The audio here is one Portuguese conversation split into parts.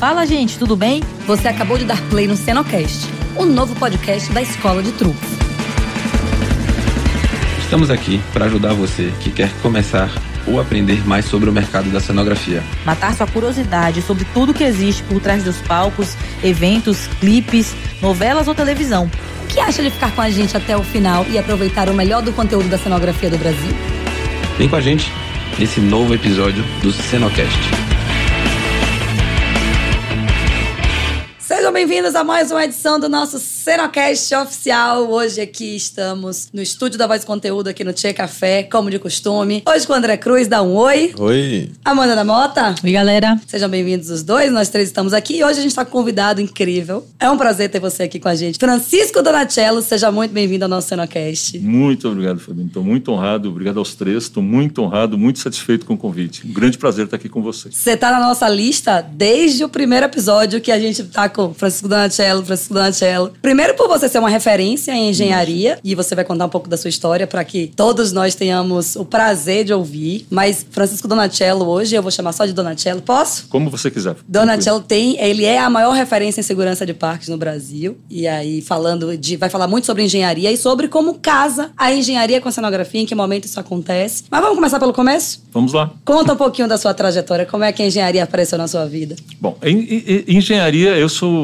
Fala, gente, tudo bem? Você acabou de dar play no Cenocast, o novo podcast da Escola de Truques. Estamos aqui para ajudar você que quer começar ou aprender mais sobre o mercado da cenografia. Matar sua curiosidade sobre tudo que existe por trás dos palcos, eventos, clipes, novelas ou televisão. O que acha de ficar com a gente até o final e aproveitar o melhor do conteúdo da cenografia do Brasil? Vem com a gente nesse novo episódio do Cenocast. Sejam bem-vindos a mais uma edição do nosso Cenocast oficial. Hoje aqui estamos no estúdio da Voz Conteúdo aqui no Tchê Café, como de costume. Hoje com o André Cruz, dá um oi. Oi. Amanda da Mota. Oi, galera. Sejam bem-vindos os dois, nós três estamos aqui e hoje a gente está com um convidado incrível. É um prazer ter você aqui com a gente. Francisco Donatello, seja muito bem-vindo ao nosso Cenocast. Muito obrigado, Fabinho. Estou muito honrado, obrigado aos três. Estou muito honrado, muito satisfeito com o convite. Um grande prazer estar aqui com vocês. Você está na nossa lista desde o primeiro episódio que a gente tá com Francisco Donatello, Francisco Donatello. Primeiro por você ser uma referência em engenharia e você vai contar um pouco da sua história para que todos nós tenhamos o prazer de ouvir. Mas Francisco Donatello hoje, eu vou chamar só de Donatello, posso? Como você quiser. Donatello tem, ele é a maior referência em segurança de parques no Brasil. E aí falando de, vai falar muito sobre engenharia e sobre como casa a engenharia com a cenografia, em que momento isso acontece. Mas vamos começar pelo começo? Vamos lá. Conta um pouquinho da sua trajetória, como é que a engenharia apareceu na sua vida? Bom, em, em- em engenharia, eu sou,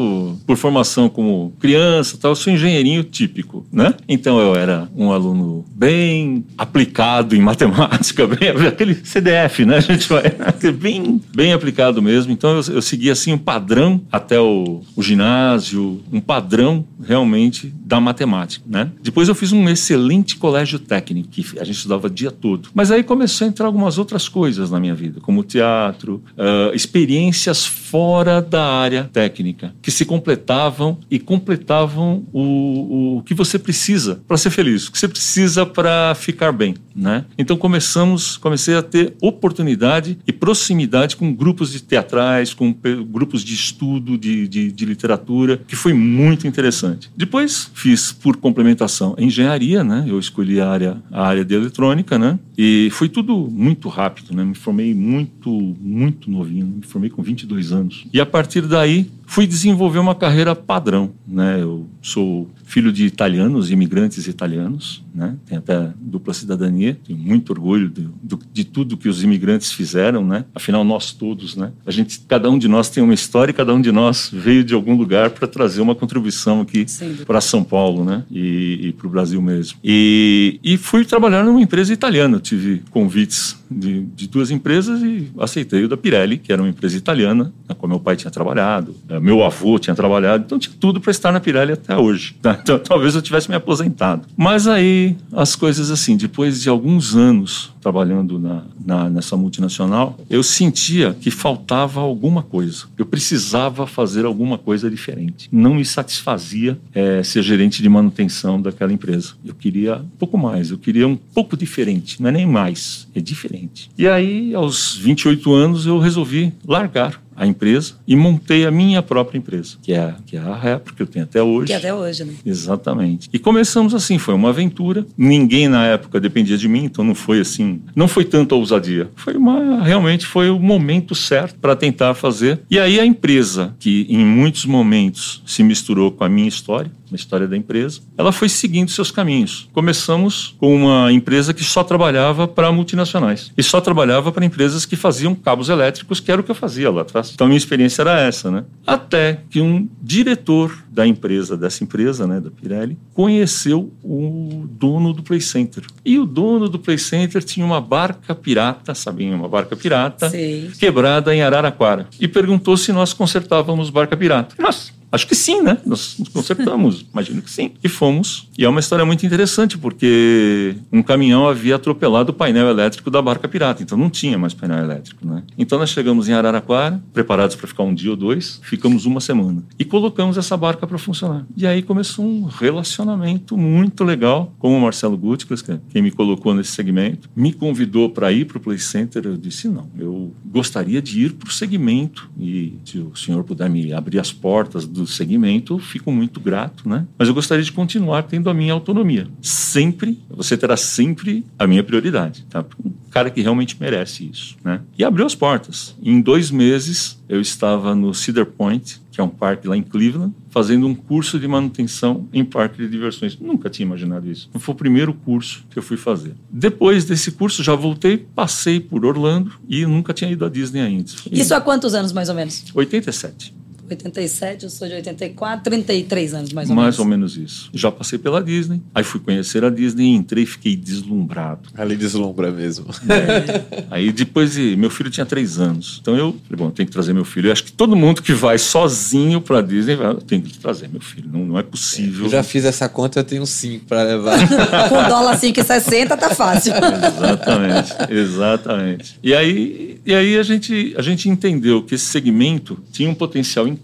por formação como criança tal, sou engenheirinho típico, né? Então eu era um aluno bem aplicado em matemática, bem, aquele CDF, né? A gente vai, bem, bem aplicado mesmo. Então eu, eu segui assim um padrão até o, o ginásio, um padrão realmente da matemática, né? Depois eu fiz um excelente colégio técnico, que a gente estudava o dia todo. Mas aí começou a entrar algumas outras coisas na minha vida, como teatro, ah, experiências fora da área técnica, que se completavam e completavam o, o que você precisa para ser feliz, o que você precisa para ficar bem, né? Então começamos, comecei a ter oportunidade e proximidade com grupos de teatrais, com grupos de estudo de, de, de literatura, que foi muito interessante. Depois fiz por complementação engenharia, né? Eu escolhi a área, a área de eletrônica, né? E foi tudo muito rápido, né? Me formei muito, muito novinho, me formei com 22 anos. E a partir daí fui desenvolver uma carreira padrão, né? Eu sou filho de italianos, imigrantes italianos, né? Tenho até dupla cidadania, tenho muito orgulho de, de tudo que os imigrantes fizeram, né? Afinal nós todos, né? A gente, cada um de nós tem uma história, e cada um de nós veio de algum lugar para trazer uma contribuição aqui para São Paulo, né? E, e para o Brasil mesmo. E, e fui trabalhar numa empresa italiana. Tive convites de, de duas empresas e aceitei o da Pirelli, que era uma empresa italiana, na qual meu pai tinha trabalhado, eh, meu avô tinha trabalhado, então tinha tudo para estar na Pirelli até hoje. tá? Então talvez eu tivesse me aposentado. Mas aí as coisas assim, depois de alguns anos trabalhando na, na- nessa multinacional, eu sentia que faltava alguma coisa. Eu precisava fazer alguma coisa diferente. Não me satisfazia eh, ser gerente de manutenção daquela empresa. Eu queria um pouco mais, eu queria um pouco diferente. Não é nem mais, é diferente. E aí, aos 28 anos, eu resolvi largar a empresa e montei a minha própria empresa, que é, a- que é a Rep, que eu tenho até hoje. Que até hoje, né? Exatamente. E começamos assim, foi uma aventura. Ninguém na época dependia de mim, então não foi assim, não foi tanta ousadia. Foi uma, realmente foi o momento certo para tentar fazer. E aí a empresa, que em muitos momentos se misturou com a minha história, a história da empresa, ela foi seguindo seus caminhos. Começamos com uma empresa que só trabalhava para multinacionais e só trabalhava para empresas que faziam cabos elétricos, que era o que eu fazia lá atrás. Então minha experiência era essa, né? Até que um diretor da empresa, dessa empresa, né, da Pirelli, conheceu o dono do Play Center. E o dono do Play Center tinha uma barca pirata, sabia, uma barca pirata, Sei. quebrada em Araraquara. E perguntou se nós consertávamos barca pirata. Nós, acho que sim, né? Nós consertamos, imagino que sim. E fomos. E é uma história muito interessante, porque um caminhão havia atropelado o painel elétrico da barca pirata, então não tinha mais painel elétrico, né? Então nós chegamos em Araraquara, preparados para ficar um dia ou dois, ficamos uma semana. E colocamos essa barca para funcionar. E aí começou um relacionamento muito legal com o Marcelo Gutierrez, que é quem me colocou nesse segmento, me convidou para ir para o Play Center. Eu disse: não, eu gostaria de ir para o segmento e se o senhor puder me abrir as portas do do segmento, fico muito grato, né? Mas eu gostaria de continuar tendo a minha autonomia. Sempre, você terá sempre a minha prioridade, tá? Um cara que realmente merece isso, né? E abriu as portas. Em dois meses, eu estava no Cedar Point, que é um parque lá em Cleveland, fazendo um curso de manutenção em parque de diversões. Nunca tinha imaginado isso. Foi o primeiro curso que eu fui fazer. Depois desse curso, já voltei, passei por Orlando e nunca tinha ido à Disney ainda. Isso há quantos anos, mais ou menos? 87. 87, eu sou de 84, 33 anos mais ou mais menos. ou menos isso. Já passei pela Disney, aí fui conhecer a Disney, entrei e fiquei deslumbrado. Ali deslumbra mesmo. Aí depois, de- meu filho tinha três anos. Então eu falei, bom, tem que trazer meu filho. Eu acho que todo mundo que vai sozinho pra Disney, vai, tem que trazer meu filho. Não, não é possível. Eu já fiz essa conta, eu tenho cinco para levar. Com dólar 5,60 tá fácil. Exatamente, exatamente. E aí, e aí a, gente, a gente entendeu que esse segmento tinha um potencial incrível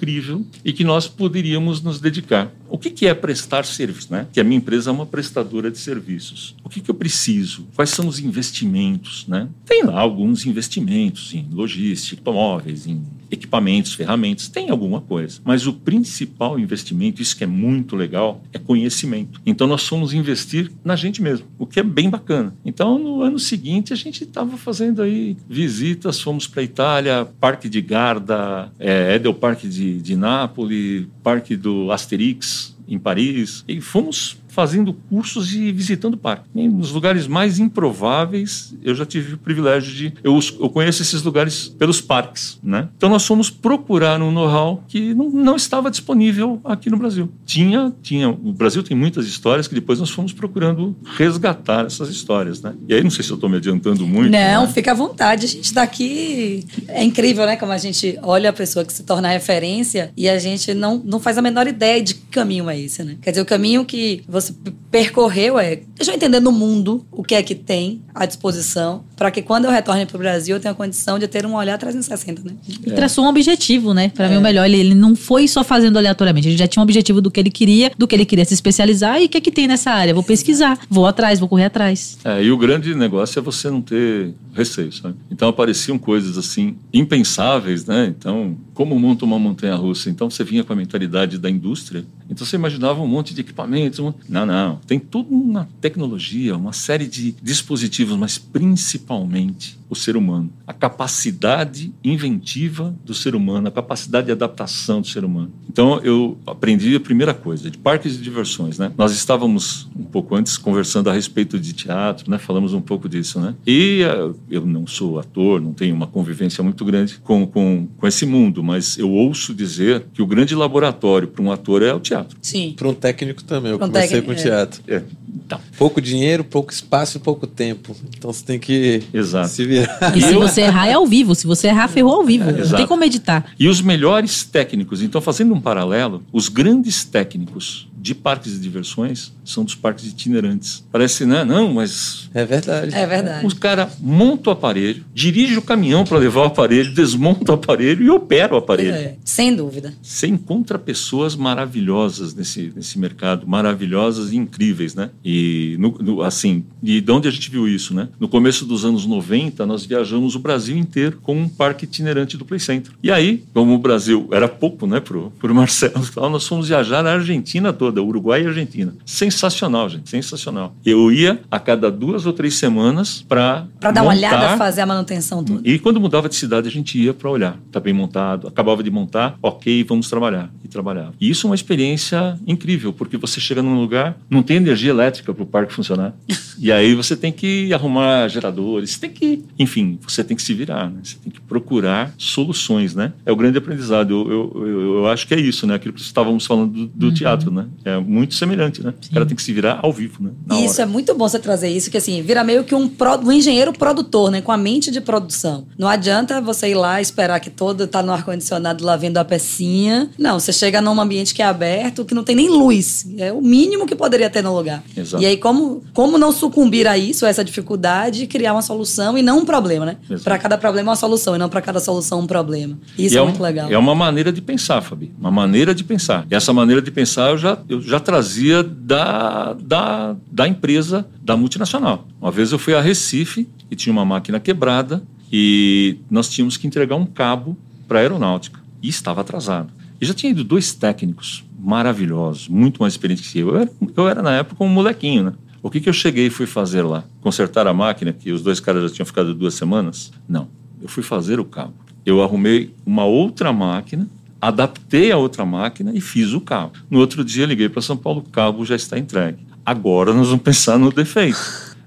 e que nós poderíamos nos dedicar. O que, que é prestar serviço? Né? Que a minha empresa é uma prestadora de serviços. O que, que eu preciso? Quais são os investimentos? Né? Tem lá alguns investimentos em logística, automóveis, em equipamentos, ferramentas, tem alguma coisa. Mas o principal investimento, isso que é muito legal, é conhecimento. Então nós fomos investir na gente mesmo, o que é bem bacana. Então no ano seguinte a gente estava fazendo aí visitas, fomos para Itália, Parque de Garda, é, Edel Parque de, de Nápoles, Parque do Asterix em Paris, e fomos fazendo cursos e visitando o parque. E nos lugares mais improváveis, eu já tive o privilégio de... Eu, eu conheço esses lugares pelos parques, né? Então nós fomos procurar um know-how que não, não estava disponível aqui no Brasil. Tinha, tinha... O Brasil tem muitas histórias que depois nós fomos procurando resgatar essas histórias, né? E aí, não sei se eu estou me adiantando muito. Não, né? fica à vontade. A gente tá aqui. É incrível, né? Como a gente olha a pessoa que se torna referência e a gente não, não faz a menor ideia de que caminho é esse, né? Quer dizer, o caminho que você p- percorreu é. Deixa eu entender no mundo o que é que tem à disposição, para que quando eu retorne para o Brasil eu tenha condição de ter um olhar 360, né? E traçou um objetivo, né? Pra mim, o melhor. Ele, ele não foi só fazendo aleatoriamente. Ele já tinha um objetivo do que ele queria, do que ele queria se especializar e o que, é que tem nessa área. Vou pesquisar, vou atrás, vou correr atrás. É, e o grande negócio é você não ter receio, sabe? Então apareciam coisas assim impensáveis, né? Então, como monta uma montanha russa? Então você vinha com a mentalidade da indústria. Então você imaginava um monte de equipamentos. um- Não, não. Tem toda uma tecnologia, uma série de dispositivos, mas principalmente o ser humano. A capacidade inventiva do ser humano, a capacidade de adaptação do ser humano. Então eu aprendi a primeira coisa, de parques de diversões, né? Nós estávamos um pouco antes conversando a respeito de teatro, né? Falamos um pouco disso, né? E eh, eu não sou ator, não tenho uma convivência muito grande com, com, com esse mundo, mas eu ouço dizer que o grande laboratório para um ator é o teatro. Sim. Para um técnico também, eu Pra um comecei com é. teatro. É, então, Pouco dinheiro, pouco espaço e pouco tempo. Então você tem que Exato. se virar. E se você errar, é ao vivo. Se você errar, ferrou ao vivo. não exato. tem como editar. E os melhores técnicos, então fazendo um paralelo, os grandes técnicos de parques de diversões são dos parques itinerantes. Parece, né? Não, mas É verdade. É verdade. o cara monta o aparelho, dirige o caminhão para levar o aparelho, desmonta o aparelho e opera o aparelho. É, sem dúvida. Você encontra pessoas maravilhosas nesse, nesse mercado, maravilhosas e incríveis, né? E, no- no- assim, e de onde a gente viu isso, né? No começo dos anos 90, nós viajamos o Brasil inteiro com um parque itinerante do Play Center. E aí, como o Brasil era pouco, né, pro, pro Marcelo e tal, nós fomos viajar na Argentina toda, Uruguai e Argentina. Sensacional, gente, sensacional. Eu ia a cada duas ou três semanas para Para dar uma olhada, fazer a manutenção toda. e quando mudava de cidade, a gente ia para olhar. Tá bem montado. Acabava de montar, ok, vamos trabalhar. E trabalhava. E isso é uma experiência incrível, porque você chega num lugar, não tem energia elétrica para o parque funcionar. e aí você tem que arrumar geradores, tem que. Enfim, você tem que se virar, né? Você tem que procurar soluções, né? É o grande aprendizado. Eu, eu, eu, eu acho que é isso, né? Aquilo que estávamos falando do, do teatro, né? É muito semelhante, né? O cara tem que se virar ao vivo, né? Na isso hora. é muito bom você trazer isso, que assim, vira meio que um, pro- um engenheiro produtor, né? Com a mente de produção. Não adianta você ir lá esperar que todo tá no ar-condicionado lá vendo a pecinha. Não, você chega num ambiente que é aberto, que não tem nem luz. É o mínimo que poderia ter no lugar. Exato. E aí, como, como não sucumbir a isso, a essa dificuldade, e criar uma solução e não um problema, né? Para cada problema uma solução, e não para cada solução um problema. Isso é, um- muito legal. É uma maneira de pensar, Fabi. Uma maneira de pensar. E essa maneira de pensar eu já, eu já trazia da, da, da empresa, da multinacional. Uma vez eu fui a Recife e tinha uma máquina quebrada e nós tínhamos que entregar um cabo para a aeronáutica. E estava atrasado. E já tinha ido dois técnicos maravilhosos, muito mais experientes que eu. Eu era, eu era na época um molequinho, né? O que, que eu cheguei e fui fazer lá? Consertar a máquina, que os dois caras já tinham ficado duas semanas? Não. Eu fui fazer o cabo. Eu arrumei uma outra máquina, adaptei a outra máquina e fiz o cabo. No outro dia, liguei para São Paulo, o cabo já está entregue. Agora nós vamos pensar no defeito.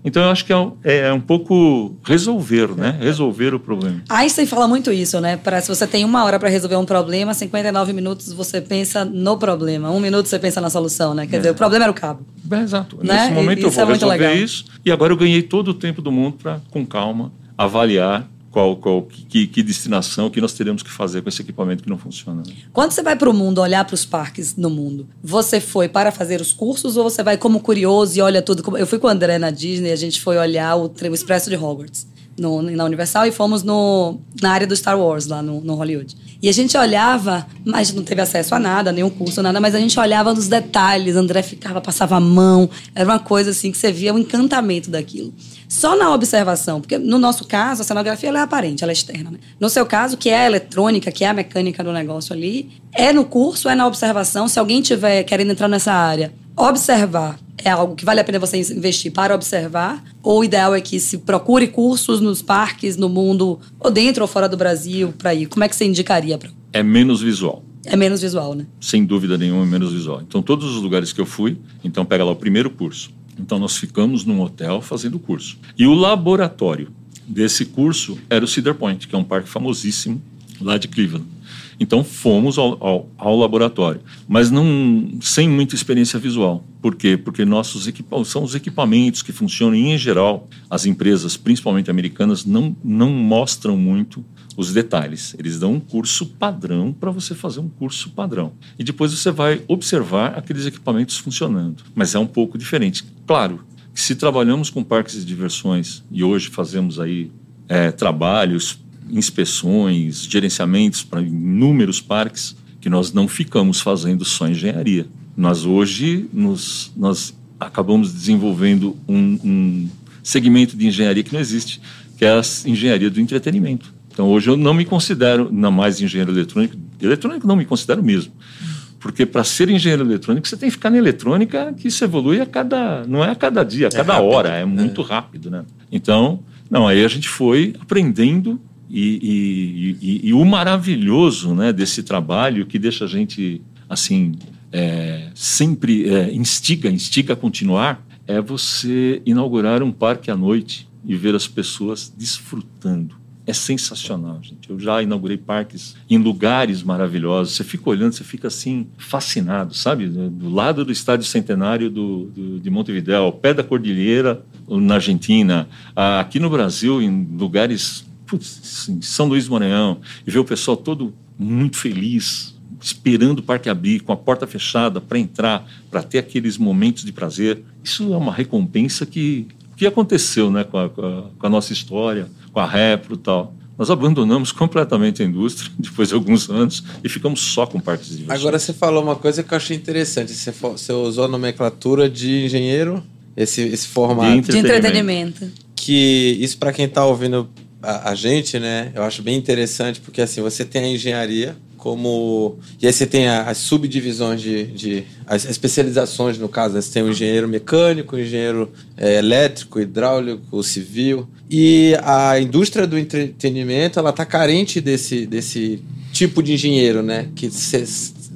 Então eu acho que é um, é um pouco resolver, né? Resolver o problema. Einstein fala muito isso, né? Parece que você tem uma hora para resolver um problema, 59 minutos você pensa no problema, um minuto você pensa na solução, né? Quer É. dizer, o problema era o cabo. É, exato. Né? Nesse momento eu Isso vou é resolver legal. isso e agora eu ganhei todo o tempo do mundo para, com calma, avaliar qual, qual que, que destinação que nós teremos que fazer com esse equipamento que não funciona. né? Quando você vai para o mundo, olhar para os parques no mundo, você foi para fazer os cursos ou você vai como curioso e olha tudo? Eu fui com o André na Disney, a gente foi olhar o, o Expresso de Hogwarts no, na Universal e fomos no, na área do Star Wars, lá no, no Hollywood. E a gente olhava, mas não teve acesso a nada, nenhum curso, nada, mas a gente olhava nos detalhes, André ficava, passava a mão, era uma coisa assim que você via o encantamento daquilo. Só na observação, porque no nosso caso, a cenografia é aparente, ela é externa. Né? No seu caso, que é a eletrônica, que é a mecânica do negócio ali, é no curso, é na observação. Se alguém tiver querendo entrar nessa área, observar é algo que vale a pena você investir para observar, ou o ideal é que se procure cursos nos parques, no mundo, ou dentro ou fora do Brasil, para ir. Como é que você indicaria? Pra... É menos visual. É menos visual, né? sem dúvida nenhuma, é menos visual. Então, todos os lugares que eu fui, então pega lá o primeiro curso. Então, nós ficamos num hotel fazendo o curso. E o laboratório desse curso era o Cedar Point, que é um parque famosíssimo lá de Cleveland. Então, fomos ao, ao, ao laboratório, mas não sem muita experiência visual. Por quê? Porque nossos são os equipamentos que funcionam e, em geral, as empresas, principalmente americanas, não, não mostram muito os detalhes. Eles dão um curso padrão para você fazer um curso padrão. E depois você vai observar aqueles equipamentos funcionando. Mas é um pouco diferente. Claro que se trabalhamos com parques de diversões e hoje fazemos aí é, trabalhos, inspeções, gerenciamentos para inúmeros parques, que nós não ficamos fazendo só engenharia. Nós hoje nos, nós acabamos desenvolvendo um, um segmento de engenharia que não existe, que é a engenharia do entretenimento. Então, hoje eu não me considero, não mais engenheiro eletrônico. Eletrônico não me considero mesmo. Porque para ser engenheiro eletrônico, você tem que ficar na eletrônica que isso evolui a cada. Não é a cada dia, a cada rápido, hora, é muito rápido, né? Então, não, aí a gente foi aprendendo e, e, e, e o maravilhoso né, desse trabalho que deixa a gente assim é, sempre é, instiga, instiga a continuar, é você inaugurar um parque à noite e ver as pessoas desfrutando. É sensacional, gente. Eu já inaugurei parques em lugares maravilhosos. Você fica olhando, você fica assim, fascinado, sabe? Do lado do Estádio Centenário do, do, de Montevideo, ao pé da Cordilheira, na Argentina, aqui no Brasil, em lugares, putz, em São Luís do Maranhão, e ver o pessoal todo muito feliz, esperando o parque abrir, com a porta fechada para entrar, para ter aqueles momentos de prazer. Isso é uma recompensa que o que aconteceu né, com, a, com, a, com a nossa história, com a Repro e tal. Nós abandonamos completamente a indústria depois de alguns anos e ficamos só com parques de diversões. Agora você falou uma coisa que eu achei interessante. Você, você usou a nomenclatura de engenheiro, esse, esse formato. De De entretenimento. Que isso para quem está ouvindo a, a, gente, né? Eu acho bem interessante porque assim você tem a engenharia como e aí você tem as subdivisões de, de as especializações no caso. Né? Você tem o engenheiro mecânico, o engenheiro é, elétrico, hidráulico, civil e a indústria do entretenimento ela está carente desse desse tipo de engenheiro, né? Que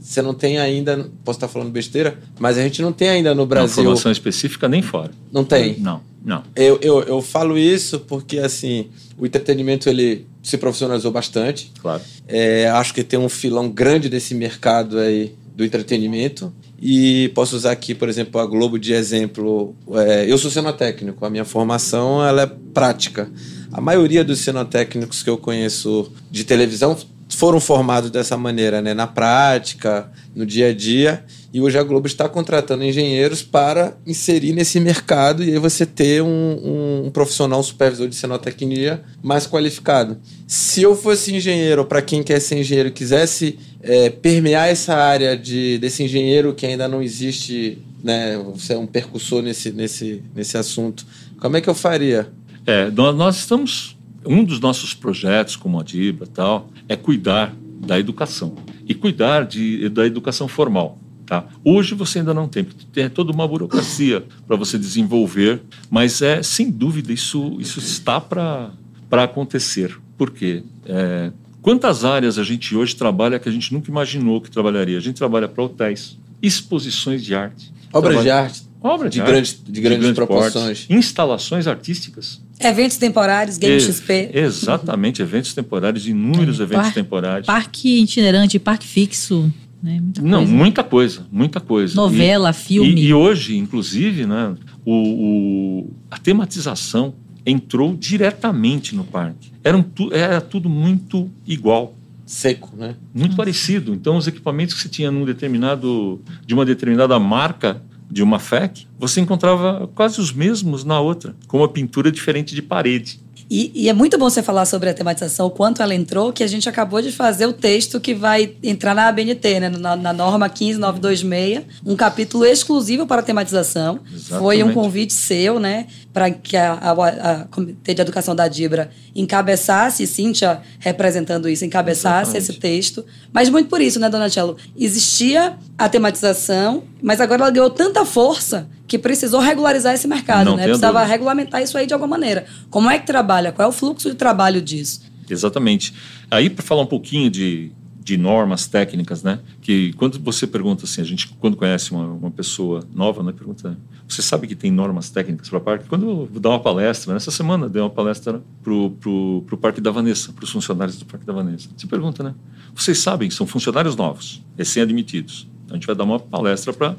você não tem ainda, posso estar falando besteira, mas a gente não tem ainda no Brasil. Não, formação específica nem fora. Não tem? Não, não. Eu, eu, eu falo isso porque, assim, o entretenimento ele se profissionalizou bastante. Claro. É, acho que tem um filão grande desse mercado aí do entretenimento. E posso usar aqui, por exemplo, a Globo de exemplo. É, eu sou cenotécnico, a minha formação ela é prática. A maioria dos cenotécnicos que eu conheço de televisão foram formados dessa maneira, né? na prática, no dia a dia. E hoje a Globo está contratando engenheiros para inserir nesse mercado e aí você ter um, um, um profissional um supervisor de cenotecnia mais qualificado. Se eu fosse engenheiro, para quem quer ser engenheiro, quisesse é, permear essa área de, desse engenheiro que ainda não existe, né? Você é um percussor nesse, nesse, nesse assunto. Como é que eu faria? É, nós, nós estamos um dos nossos projetos como a Dibra tal é cuidar da educação e cuidar de, da educação formal. Tá? Hoje você ainda não tem, tem toda uma burocracia para você desenvolver, mas é sem dúvida isso, isso está para acontecer. Por quê? É, quantas áreas a gente hoje trabalha que a gente nunca imaginou que trabalharia? A gente trabalha para hotéis, exposições de arte, Obras trabalha, de arte. Obra de, de arte, grandes- de grandes proporções. porte, instalações artísticas. Eventos temporários, Game Ex- XP. Exatamente, eventos temporários, inúmeros É, eventos par- temporários. Parque itinerante, parque fixo, né? Muita Não, coisa. muita coisa, muita coisa. Novela, E- filme. E, e hoje, inclusive, né, o, o- a tematização entrou diretamente no parque. Eram tu, era tudo muito igual, Seco, né? muito parecido. Então, os equipamentos que você tinha num determinado, de uma determinada marca de uma FEC, você encontrava quase os mesmos na outra, com uma pintura diferente de parede. E, e é muito bom você falar sobre a tematização, o quanto ela entrou, que a gente acabou de fazer o texto que vai entrar na ABNT, né? na, na norma 15926, um capítulo exclusivo para a tematização. Exatamente. Foi um convite seu, né? Para que a, a, a Comitê de Educação da Dibra encabeçasse, Cíntia representando isso, encabeçasse Exatamente. esse texto. Mas muito por isso, né, Dona Cello? Existia a tematização, mas agora ela ganhou tanta força que precisou regularizar esse mercado, Não né? Precisava dúvida. regulamentar isso aí de alguma maneira. Como é que trabalha? Qual é o fluxo de trabalho disso? Exatamente. Aí, para falar um pouquinho de, de normas técnicas, né? Que quando você pergunta assim, a gente, quando conhece uma, uma pessoa nova, né? Pergunta, você sabe que tem normas técnicas para parque? Quando eu vou dar uma palestra, nessa semana dei uma palestra pro, pro, pro Parque da Vanessa, para os funcionários do Parque da Vanessa. Você pergunta, né? Vocês sabem, são funcionários novos, recém-admitidos. Então, a gente vai dar uma palestra para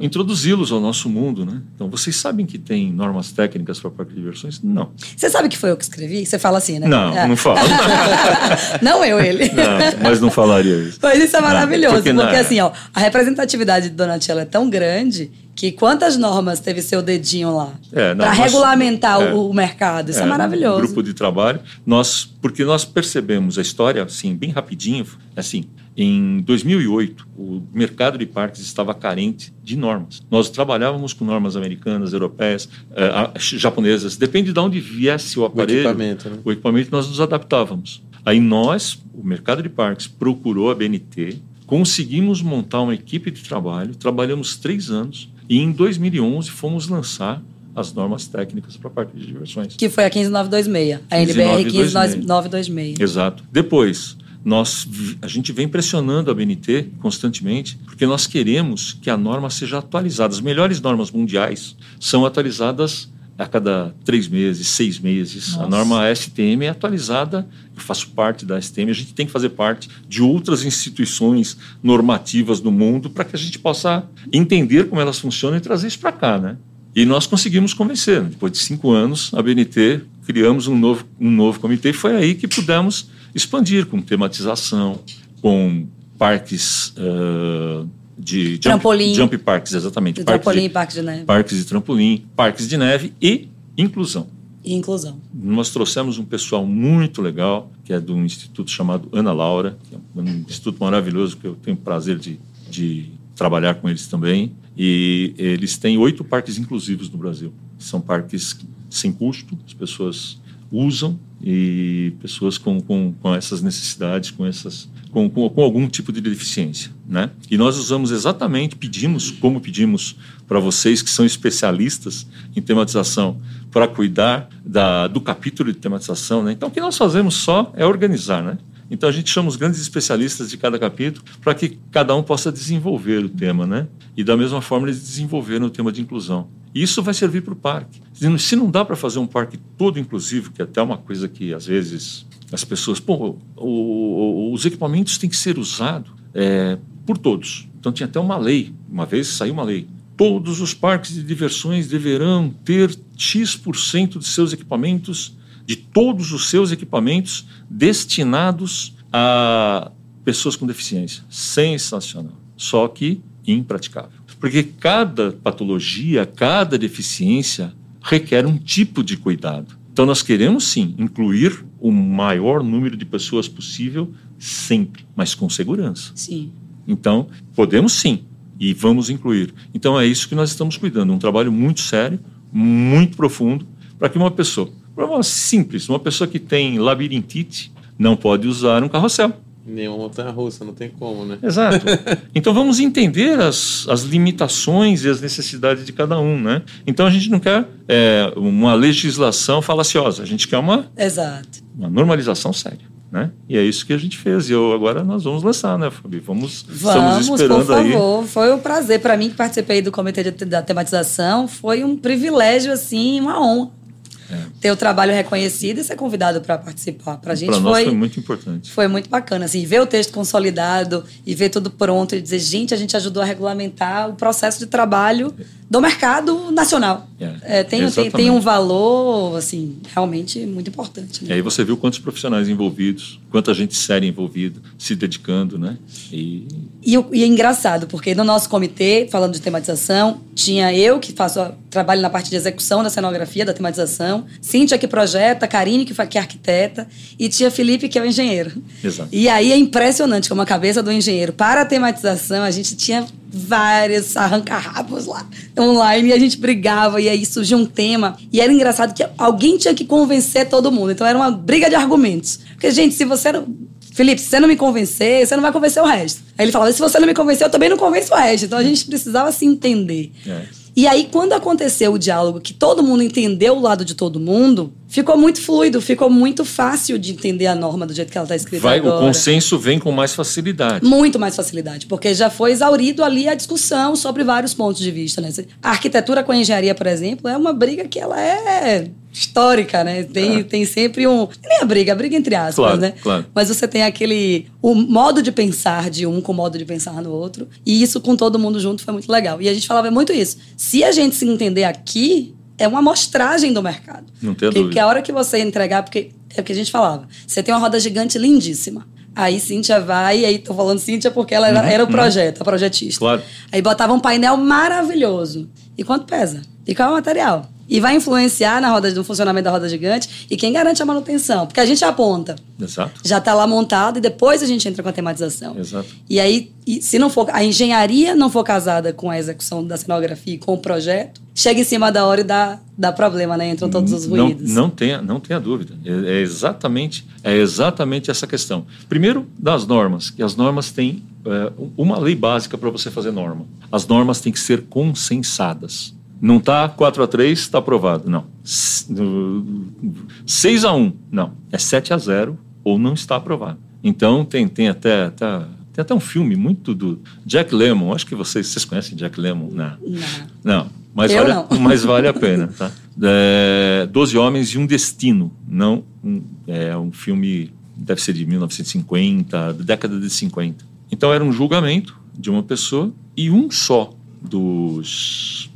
introduzi-los ao nosso mundo, né? Então, vocês sabem que tem normas técnicas para parque de diversões? Não. Você sabe que foi eu que escrevi? Você fala assim, né? Não, É. não falo. não eu, ele. Não, mas não falaria isso. Mas isso é maravilhoso, porque porque, na- assim, ó, a representatividade de Donatello é tão grande que quantas normas teve seu dedinho lá É, não, para regulamentar é. o, o mercado? Isso é, É, maravilhoso. Um grupo de trabalho. Nós, porque nós percebemos a história, assim, bem rapidinho, assim, em 2008, o mercado de parques estava carente de normas. Nós trabalhávamos com normas americanas, europeias, eh, japonesas, depende de onde viesse o O aparelho, equipamento, né? o equipamento nós nos adaptávamos. Aí nós, o mercado de parques, procurou a BNT, conseguimos montar uma equipe de trabalho, trabalhamos três anos e em 2011 fomos lançar as normas técnicas para parque de diversões. Que foi a 15926, a NBR 15926. 15926. Exato. Depois, nós, a gente vem pressionando a BNT constantemente, porque nós queremos que a norma seja atualizada. As melhores normas mundiais são atualizadas a cada três meses, seis meses. A Nossa. norma STM é atualizada, eu faço parte da STM, a gente tem que fazer parte de outras instituições normativas do mundo para que a gente possa entender como elas funcionam e trazer isso para cá, né? E nós conseguimos convencer. Depois de cinco anos, a BNT criamos um novo, um novo comitê e foi aí que pudemos expandir com tematização, com parques ah, de jump, Trampolim. jump parks, exatamente. De parques trampolim de- e parque de neve. parques de trampolim, parques de neve e inclusão. E inclusão. Nós trouxemos um pessoal muito legal, que é de um instituto chamado Ana Laura, que é um instituto maravilhoso, que eu tenho o prazer de, de trabalhar com eles também. E eles têm oito parques inclusivos no Brasil. São parques sem custo, as pessoas usam e pessoas com, com, com essas necessidades, com essas com, com, com algum tipo de deficiência, né? E nós usamos exatamente, pedimos, como pedimos para vocês que são especialistas em tematização, para cuidar da, do capítulo de tematização, né? Então o que nós fazemos só é organizar, né? Então a gente chama os grandes especialistas de cada capítulo para que cada um possa desenvolver o tema, né? E da mesma forma eles desenvolveram o tema de inclusão. Isso vai servir para o parque. Se não dá para fazer um parque todo inclusivo, que é até uma coisa que às vezes as pessoas, pô, o- o- os equipamentos têm que ser usados é, por todos. Então tinha até uma lei, uma vez saiu uma lei. Todos os parques de diversões deverão ter X% de seus equipamentos, de todos os seus equipamentos, destinados a pessoas com deficiência. Sensacional. Só que impraticável. Porque cada patologia, cada deficiência requer um tipo de cuidado. Então nós queremos sim incluir o maior número de pessoas possível sempre, mas com segurança. Sim. Então, podemos sim e vamos incluir. Então é isso que nós estamos cuidando, um trabalho muito sério, muito profundo, para que uma pessoa, problema simples, uma pessoa que tem labirintite não pode usar um carrossel. Nenhuma montanha russa, não tem como, né? Exato. Então vamos entender as, as limitações e as necessidades de cada um, né? Então a gente não quer é, uma legislação falaciosa, a gente quer uma, Exato. uma normalização séria. Né? E é isso que a gente fez. E eu, agora nós vamos lançar, né, Fabi? Vamos, Vamos, estamos esperando por aí. favor. Foi um prazer para mim que participei do comitê de, da tematização. Foi um privilégio, assim, uma honra. Ter o trabalho reconhecido e ser convidado para participar. Para a gente nós foi, foi muito importante. foi muito bacana. Assim, ver o texto consolidado e ver tudo pronto e dizer, gente, a gente ajudou a regulamentar o processo de trabalho do mercado nacional. É, É, tem, tem, tem um valor, assim, realmente muito importante. E Né? aí você viu quantos profissionais envolvidos, quanta gente séria envolvida, se dedicando, né? E E, e é engraçado, porque no nosso comitê, falando de tematização, tinha eu, que faço trabalho na parte de execução da cenografia, da tematização, Cíntia, que projeta, Karine, que, é arquiteta, e tinha Felipe, que é o engenheiro. Exato. E aí é impressionante como a cabeça do engenheiro, para a tematização, a gente tinha vários arranca-rabos lá online e a gente brigava e aí surgiu um tema e era engraçado que alguém tinha que convencer todo mundo então era uma briga de argumentos porque gente se você não Felipe, se você não me convencer, você não vai convencer o resto. Aí ele falava, se você não me convencer, eu também não convenço o resto. Então a gente precisava se entender. É. E aí, quando aconteceu o diálogo, que todo mundo entendeu o lado de todo mundo, ficou muito fluido, ficou muito fácil de entender a norma do jeito que ela está escrita vai, o agora. consenso vem com mais facilidade. Muito mais facilidade, porque já foi exaurido ali a discussão sobre vários pontos de vista. Né? A arquitetura com a engenharia, por exemplo, é uma briga que ela é histórica, né? Tem, tem sempre um. Nem a briga, a briga entre aspas, Claro, né? claro. Mas você tem aquele. O modo de pensar de um com o modo de pensar no outro. E isso com todo mundo junto foi muito legal. E a gente falava muito isso. Se a gente se entender aqui, é uma amostragem do mercado. Não porque, dúvida. porque a hora que você entregar, porque é o que a gente falava. Você tem uma roda gigante lindíssima. Aí Cíntia vai, aí tô falando Cíntia porque ela era, era o projeto, a projetista. Uhum, Claro. Aí botava um painel maravilhoso. E quanto pesa? E qual é o material? E vai influenciar na roda, no funcionamento da roda gigante. E quem garante a manutenção? Porque a gente aponta. Exato. Já está lá montado e depois a gente entra com a tematização. Exato. E aí, e se não for a engenharia não for casada com a execução da cenografia e com o projeto, chega em cima da hora e dá, dá problema, né? Entram todos os Não, ruídos. não, tenha, não tenha dúvida. É, é exatamente, é exatamente essa questão. Primeiro, das normas, que as normas têm é, uma lei básica para você fazer norma. As normas têm que ser consensadas. Não está 4 a 3 está aprovado. Não. S- no- 6 a 1 não. É 7 a 0 ou não está aprovado. Então, tem, tem até... até tem até um filme muito do Jack Lemmon. Acho que vocês, vocês conhecem Jack Lemmon? Não. Não. Não, mas, Eu vale, não. mas vale a pena, tá? É, Doze Homens e um Destino. Não, um- é um filme, deve ser de 1950, da década de 50. Então era um julgamento de uma pessoa e um só dos,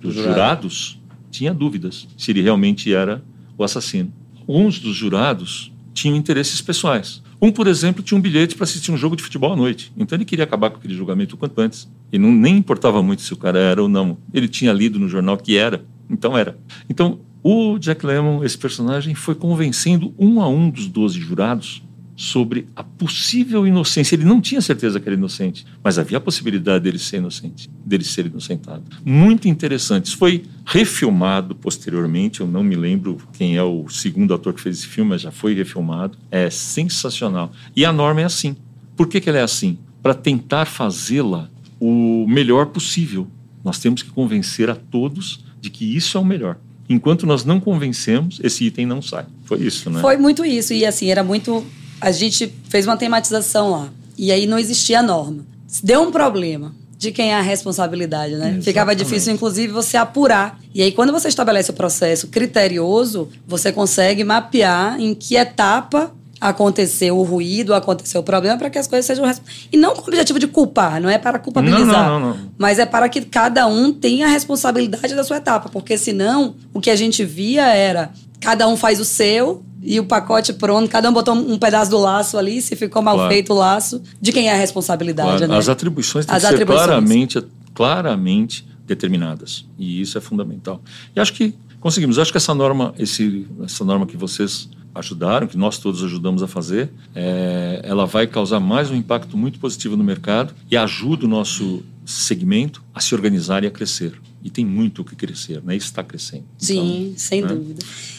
dos Jurado. jurados tinha dúvidas se ele realmente era o assassino. Alguns dos jurados tinham interesses pessoais. Um, por exemplo, tinha um bilhete para assistir um jogo de futebol à noite. Então ele queria acabar com aquele julgamento o quanto antes. E não nem importava muito se o cara era ou não. Ele tinha lido no jornal que era. Então era. Então o Jack Lemmon, esse personagem, foi convencendo um a um dos 12 jurados sobre a possível inocência. Ele não tinha certeza que era inocente, mas havia a possibilidade dele ser inocente, dele ser inocentado. Muito interessante. Isso foi refilmado posteriormente. Eu não me lembro quem é o segundo ator que fez esse filme, mas já foi refilmado. É sensacional. E a norma é assim. Por que, que ela é assim? Para tentar fazê-la o melhor possível. Nós temos que convencer a todos de que isso é o melhor. Enquanto nós não convencemos, esse item não sai. Foi isso, né? Foi muito isso. E assim, era muito. A gente fez uma tematização lá. E aí não existia norma. Deu um problema. De quem é a responsabilidade, né? Exatamente. Ficava difícil, inclusive, você apurar. E aí, quando você estabelece o processo criterioso, você consegue mapear em que etapa aconteceu o ruído, aconteceu o problema, para que as coisas sejam. E não com o objetivo de culpar, não é para culpabilizar. Não, não, não, não. Mas é para que cada um tenha a responsabilidade da sua etapa. Porque senão, o que a gente via era cada um faz o seu e o pacote pronto, cada um botou um pedaço do laço ali, se ficou mal Claro. feito o laço, de quem é a responsabilidade, Claro, né? As atribuições têm As que ser atribuições. claramente, claramente determinadas. E isso é fundamental. E acho que conseguimos. Acho que essa norma, esse, essa norma que vocês ajudaram, que nós todos ajudamos a fazer, é, ela vai causar mais um impacto muito positivo no mercado e ajuda o nosso segmento a se organizar e a crescer. E tem muito o que crescer, né? Isso está crescendo. Sim, Então, sem né?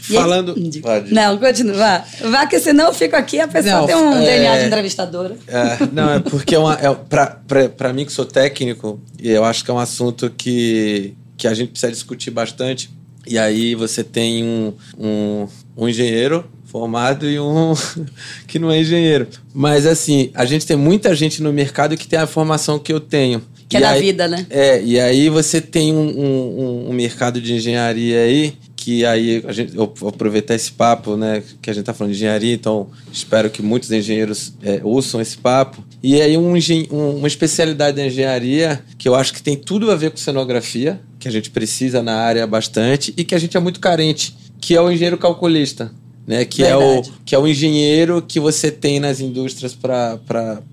E aí- Falando-. Pode. Não, continua. Vá, Vá, que senão eu fico aqui a pessoa Não, tem um é- DNA de entrevistadora. É, não, é porque é uma, é, pra mim que sou técnico, e eu acho que é um assunto que, que a gente precisa discutir bastante. E aí você tem um, um, um engenheiro formado e um que não é engenheiro. Mas assim, a gente tem muita gente no mercado que tem a formação que eu tenho. Que é da aí- vida, né? É, e aí você tem um, um- um- mercado de engenharia aí, que aí a gente, eu vou aproveitar esse papo, né, que a gente tá falando de engenharia, então espero que muitos engenheiros é, ouçam esse papo. E aí um, um- uma especialidade da engenharia que eu acho que tem tudo a ver com cenografia, que a gente precisa na área bastante e que a gente é muito carente, que é o engenheiro calculista. Né, que, é o, que é o engenheiro que você tem nas indústrias para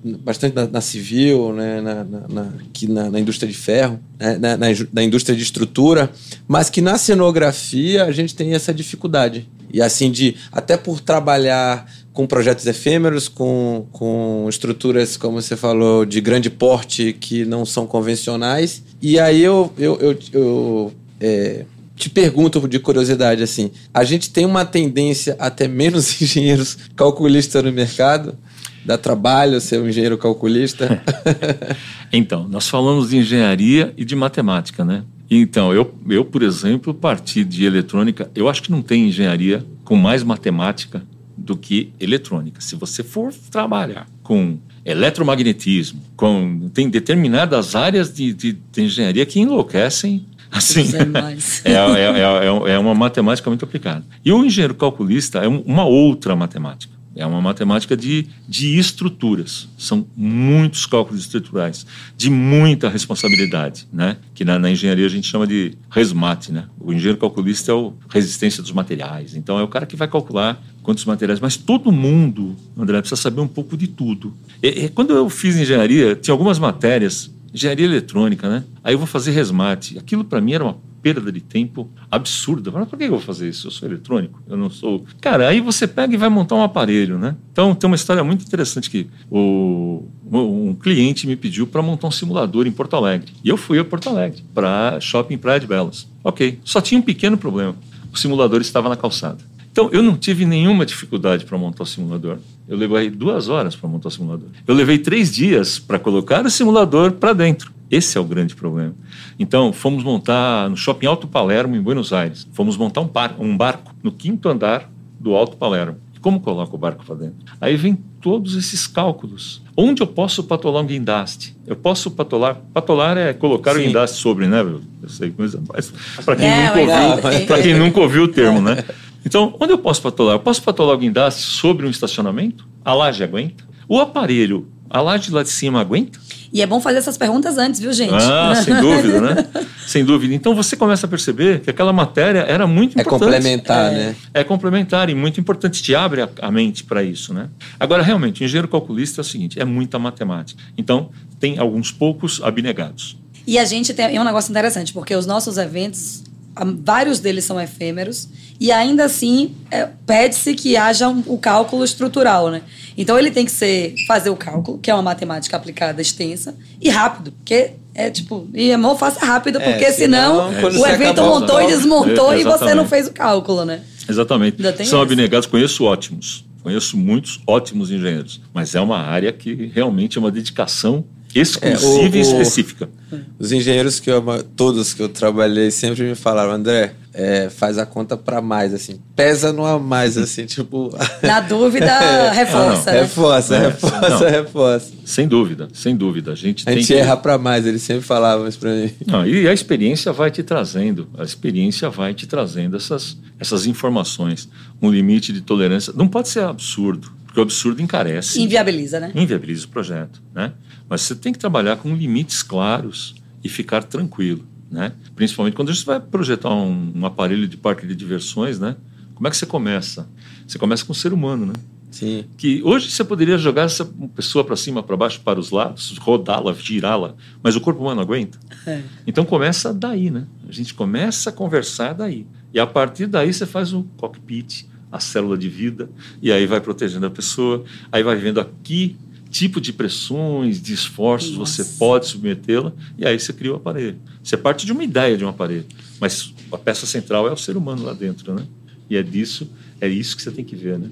bastante na, na civil, né, na, na, na- que na, na indústria de ferro, né, na, na, na indústria de estrutura, mas que na cenografia a gente tem essa dificuldade. E assim, de até por trabalhar com projetos efêmeros, com, com estruturas, como você falou, de grande porte que não são convencionais. E aí eu, eu, eu, eu, é, te pergunto de curiosidade assim, a gente tem uma tendência a ter menos engenheiros calculistas no mercado? Dá trabalho ser um engenheiro calculista? Então, nós falamos de engenharia e de matemática, né? Então, eu, eu, por exemplo, parti de eletrônica. Eu acho que não tem engenharia com mais matemática do que eletrônica. Se você for trabalhar com eletromagnetismo, com tem determinadas áreas de, de, de engenharia que enlouquecem. Assim, é é, é, é, é uma matemática muito aplicada. E o engenheiro calculista é um- uma outra matemática. É uma matemática de, de estruturas. São muitos cálculos estruturais, de muita responsabilidade, né? Que na, na engenharia a gente chama de resmate, né? O engenheiro calculista é o resistência dos materiais. Então é o cara que vai calcular quantos materiais. Mas todo mundo, André, precisa saber um pouco de tudo. E- e quando eu fiz engenharia, tinha algumas matérias engenharia eletrônica, né? Aí eu vou fazer resmate. Aquilo para mim era uma perda de tempo absurda. Mas por que eu vou fazer isso? Eu sou eletrônico, eu não sou. Cara, aí você pega e vai montar um aparelho, né? Então tem uma história muito interessante que o, um cliente me pediu para montar um simulador em Porto Alegre. E eu fui a Porto Alegre para Shopping Praia de Belas. Ok, só tinha um pequeno problema. O simulador estava na calçada. Então, eu não tive nenhuma dificuldade para montar o simulador. Eu levei duas horas para montar o simulador. Eu levei três dias para colocar o simulador para dentro. Esse é o grande problema. Então, fomos montar no Shopping Alto Palermo, em Buenos Aires. Fomos montar um, par, um barco no quinto andar do Alto Palermo. Como coloca o barco para dentro? Aí vem todos esses cálculos. Onde eu posso patolar um guindaste? Eu posso patolar. Patolar é colocar o Sim. guindaste sobre, né? Eu eu sei, mas para quem, É, nunca ouviu, quem nunca ouviu o termo, né? Então, onde eu posso patolar? Eu posso patolar o guindaste sobre um estacionamento? A laje aguenta? O aparelho, a laje lá de cima aguenta? E é bom fazer essas perguntas antes, viu, gente? Ah, sem dúvida, né? Sem dúvida. Então você começa a perceber que aquela matéria era muito É importante. complementar, né? É complementar e muito importante, te abre a, a mente para isso, né? Agora, realmente, o engenheiro calculista é o seguinte, é muita matemática. Então, tem alguns poucos abnegados. E a gente tem é um negócio interessante, porque os nossos eventos, vários deles são efêmeros, e ainda assim é, pede-se que haja um- o cálculo estrutural, né? Então ele tem que ser fazer o cálculo, que é uma matemática aplicada extensa, e rápido, porque é tipo, e amor, faça rápido, É, porque senão, o evento acabou, montou e desmontou É, e você não fez o cálculo, né? Exatamente. São essa. abnegados, conheço ótimos. Conheço muitos ótimos engenheiros. Mas é uma área que realmente é uma dedicação exclusiva É, e o- o- específica. Os engenheiros que eu, todos que eu trabalhei sempre me falaram, André, é, faz a conta para mais, assim, pesa no a mais, assim, tipo. Na dúvida, reforça, né? reforça, É, reforça, não. reforça. Sem dúvida, sem dúvida. A gente A tem gente que... erra para mais, eles sempre falavam isso para mim. Não, e a experiência vai te trazendo, a experiência vai te trazendo essas, essas informações. Um limite de tolerância. Não pode ser absurdo, porque o absurdo encarece. Inviabiliza, né? inviabiliza o projeto, né? Mas você tem que trabalhar com limites claros e ficar tranquilo, né? Principalmente quando você vai projetar um, um aparelho de parque de diversões, né? Como é que você começa? Você começa com o ser humano, né? Sim. Que hoje você poderia jogar essa pessoa para cima, para baixo, para os lados, rodá-la, girá-la, mas o corpo humano aguenta. É. Então começa daí, né? A gente começa a conversar daí. E a partir daí você faz o cockpit, a célula de vida, e aí vai protegendo a pessoa, aí vai vendo aqui tipo de pressões, de esforços Nossa. você pode submetê-la, e aí você cria o aparelho. Você parte de uma ideia de um aparelho, mas a peça central é o ser humano lá dentro, né? E é disso, é isso que você tem que ver, né?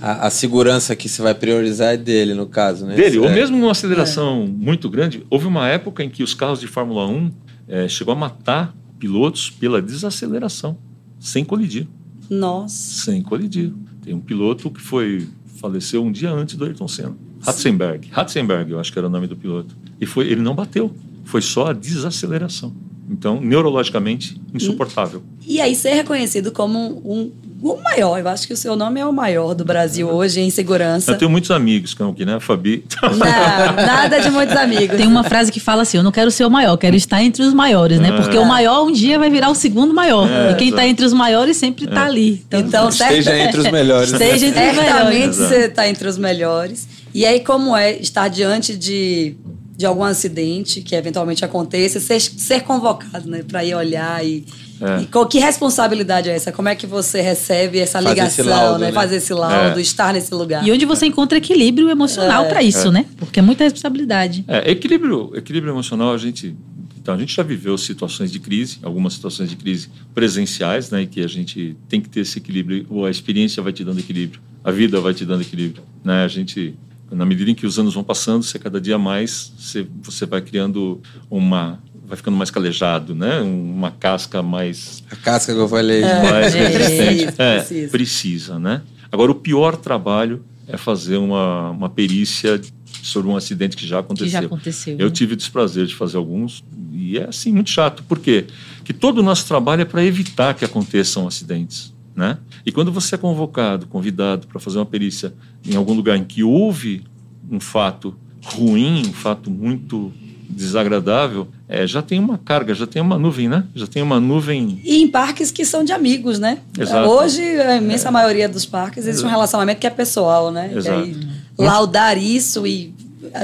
A, a segurança que você vai priorizar é dele, no caso, né? Dele, ou É. mesmo numa aceleração muito grande, houve uma época em que os carros de Fórmula 1 eh, chegou a matar pilotos pela desaceleração, sem colidir, Nossa. sem colidir. Tem um piloto que foi faleceu um dia antes do Ayrton Senna, Ratzenberg, Ratzenberg, eu acho que era o nome do piloto, e foi ele não bateu, foi só a desaceleração. Então, neurologicamente insuportável. E aí ser reconhecido como um, o maior. Eu acho que o seu nome é o maior do Brasil hoje em segurança. Eu tenho muitos amigos que estão aqui, né, Fabi? Não, nada de muitos amigos. Tem uma frase que fala assim: Eu não quero ser o maior, eu quero estar entre os maiores, né? Porque o maior um dia vai virar o segundo maior. É, e quem está entre os maiores sempre está ali. Então, Então, Esteja certa- entre os melhores. né? Esteja entre os Certamente melhores. você está entre os melhores. E aí, como é estar diante de, de algum acidente que eventualmente aconteça, ser, ser convocado, né? Para ir olhar e, É. e co- que responsabilidade é essa? Como é que você recebe essa Fazer ligação, laudo, né? né? Fazer esse laudo, É. estar nesse lugar. E onde você encontra equilíbrio emocional É. para isso, né? Porque é muita responsabilidade. É, equilíbrio, equilíbrio emocional, a gente. Então, a gente já viveu situações de crise, algumas situações de crise presenciais, né, que a gente tem que ter esse equilíbrio, ou a experiência vai te dando equilíbrio, a vida vai te dando equilíbrio, né? A gente, na medida em que os anos vão passando, você cada dia mais você, você vai criando uma, vai ficando mais calejado, né? Uma casca mais A casca que eu falei. mais É, resistente. precisa, É, precisa. precisa, né? Agora, o pior trabalho é fazer uma, uma perícia sobre um acidente que já aconteceu. Que já aconteceu. Eu né? tive o desprazer de fazer alguns e é assim muito chato. Por quê? Que todo o nosso trabalho é para evitar que aconteçam acidentes, né? E quando você é convocado, convidado para fazer uma perícia em algum lugar em que houve um fato ruim, um fato muito desagradável, é, já tem uma carga, já tem uma nuvem, né? Já tem uma nuvem E em parques que são de amigos, né? Exato. Hoje, a imensa maioria dos parques, existe um relacionamento que é pessoal, né? E Exato. aí, laudar isso e,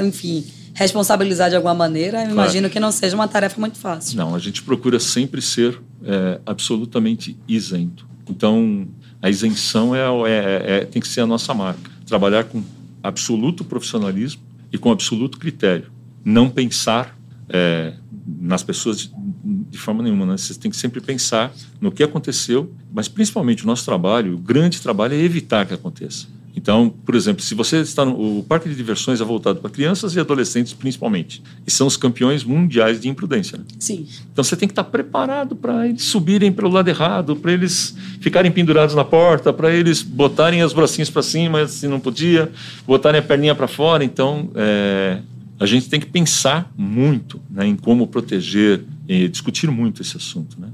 enfim, responsabilizar de alguma maneira, eu imagino que não seja uma tarefa muito fácil. Não, a gente procura sempre ser é, absolutamente isento. Então, a isenção é, é- é- tem que ser a nossa marca. Trabalhar com absoluto profissionalismo e com absoluto critério. Não pensar é, nas pessoas de, de forma nenhuma. Né? Você tem que sempre pensar no que aconteceu, mas principalmente o nosso trabalho, o grande trabalho é evitar que aconteça. Então, por exemplo, se você está no o parque de diversões é voltado para crianças e adolescentes principalmente, e são os campeões mundiais de imprudência. né? Sim. Então você tem que estar preparado para eles subirem pelo lado errado, para eles ficarem pendurados na porta, para eles botarem os bracinhos para cima se não podia, botarem a perninha para fora. Então é, a gente tem que pensar muito né, em como proteger e discutir muito esse assunto. Né?